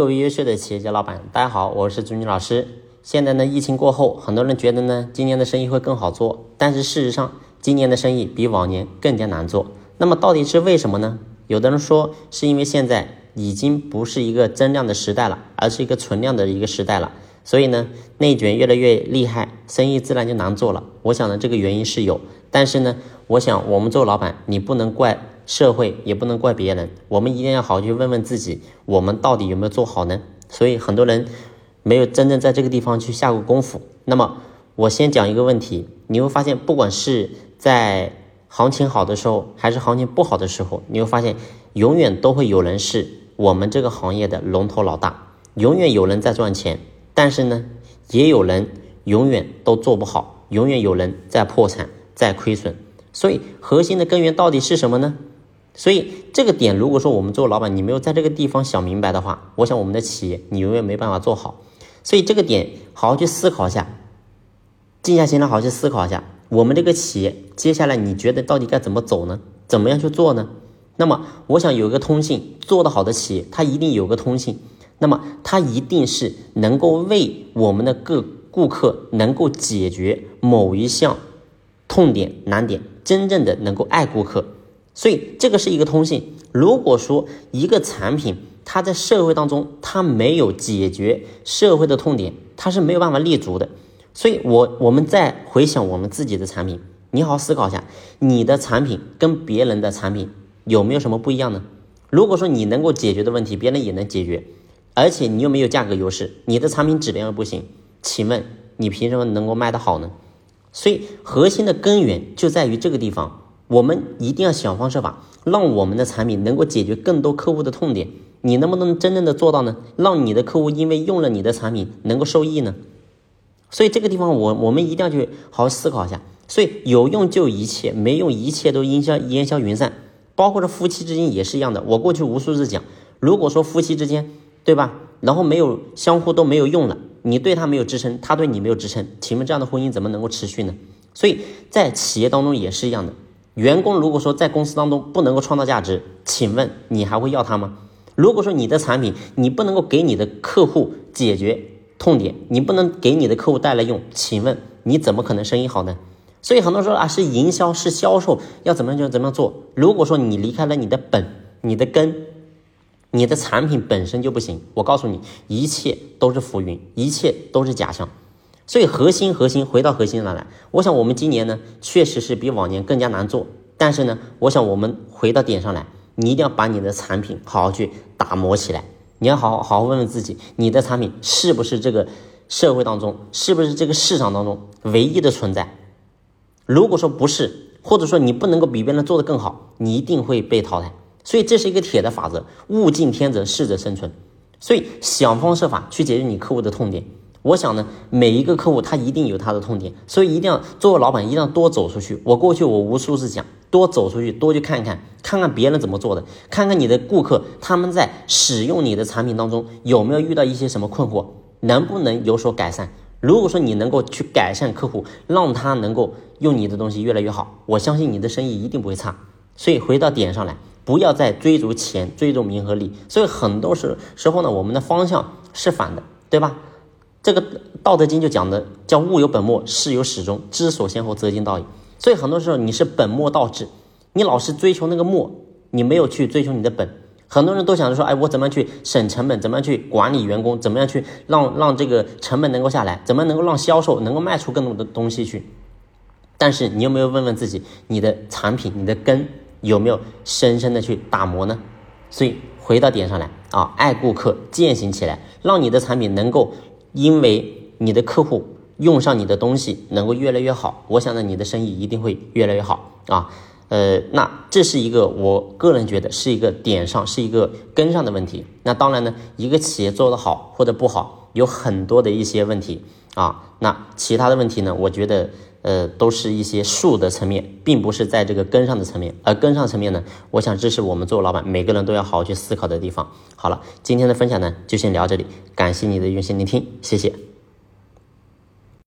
各位优秀的企业家老板，大家好，我是朱军老师。现在呢，疫情过后，很多人觉得呢，今年的生意会更好做，但是事实上，今年的生意比往年更加难做。那么到底是为什么呢？有的人说，是因为现在已经不是一个增量的时代了，而是一个存量的一个时代了，所以呢，内卷越来越厉害，生意自然就难做了。我想呢，这个原因是有，但是呢，我想我们做老板，你不能怪。社会也不能怪别人，我们一定要好好去问问自己，我们到底有没有做好呢？所以很多人没有真正在这个地方去下过功夫。那么我先讲一个问题，你会发现，不管是在行情好的时候，还是行情不好的时候，你会发现，永远都会有人是我们这个行业的龙头老大，永远有人在赚钱，但是呢，也有人永远都做不好，永远有人在破产，在亏损。所以核心的根源到底是什么呢？所以这个点，如果说我们做老板，你没有在这个地方想明白的话，我想我们的企业你永远没办法做好。所以这个点，好好去思考一下，静下心来好好去思考一下，我们这个企业接下来你觉得到底该怎么走呢？怎么样去做呢？那么我想有一个通信，做得好的企业，它一定有个通信，那么它一定是能够为我们的各顾客能够解决某一项痛点难点，真正的能够爱顾客。所以这个是一个通信。如果说一个产品它在社会当中它没有解决社会的痛点，它是没有办法立足的。所以，我我们再回想我们自己的产品，你好好思考一下，你的产品跟别人的产品有没有什么不一样呢？如果说你能够解决的问题，别人也能解决，而且你又没有价格优势，你的产品质量又不行，请问你凭什么能够卖得好呢？所以，核心的根源就在于这个地方。我们一定要想方设法，让我们的产品能够解决更多客户的痛点。你能不能真正的做到呢？让你的客户因为用了你的产品能够受益呢？所以这个地方，我我们一定要去好好思考一下。所以有用就一切，没用一切都烟消烟消云散。包括这夫妻之间也是一样的。我过去无数次讲，如果说夫妻之间，对吧？然后没有相互都没有用了，你对他没有支撑，他对你没有支撑，请问这样的婚姻怎么能够持续呢？所以在企业当中也是一样的。员工如果说在公司当中不能够创造价值，请问你还会要他吗？如果说你的产品你不能够给你的客户解决痛点，你不能给你的客户带来用，请问你怎么可能生意好呢？所以很多人说啊，是营销是销售要怎么样就怎么样做。如果说你离开了你的本、你的根，你的产品本身就不行，我告诉你，一切都是浮云，一切都是假象。所以核心核心回到核心上来，我想我们今年呢确实是比往年更加难做，但是呢，我想我们回到点上来，你一定要把你的产品好好去打磨起来，你要好好好好问问自己，你的产品是不是这个社会当中，是不是这个市场当中唯一的存在？如果说不是，或者说你不能够比别人做得更好，你一定会被淘汰。所以这是一个铁的法则，物竞天择，适者生存。所以想方设法去解决你客户的痛点。我想呢，每一个客户他一定有他的痛点，所以一定要作为老板，一定要多走出去。我过去我无数次讲，多走出去，多去看看，看看别人怎么做的，看看你的顾客他们在使用你的产品当中有没有遇到一些什么困惑，能不能有所改善。如果说你能够去改善客户，让他能够用你的东西越来越好，我相信你的生意一定不会差。所以回到点上来，不要再追逐钱，追逐名和利。所以很多时时候呢，我们的方向是反的，对吧？这个《道德经》就讲的叫物有本末，事有始终，知所先后，则近道矣。所以很多时候你是本末倒置，你老是追求那个末，你没有去追求你的本。很多人都想着说，哎，我怎么样去省成本？怎么样去管理员工？怎么样去让让这个成本能够下来？怎么能够让销售能够卖出更多的东西去？但是你有没有问问自己，你的产品、你的根有没有深深的去打磨呢？所以回到点上来啊，爱顾客，践行起来，让你的产品能够。因为你的客户用上你的东西能够越来越好，我想呢，你的生意一定会越来越好啊。呃，那这是一个我个人觉得是一个点上，是一个根上的问题。那当然呢，一个企业做得好或者不好，有很多的一些问题啊。那其他的问题呢，我觉得呃都是一些术的层面，并不是在这个根上的层面。而根上层面呢，我想这是我们做老板每个人都要好好去思考的地方。好了，今天的分享呢就先聊这里，感谢你的用心聆听，谢谢。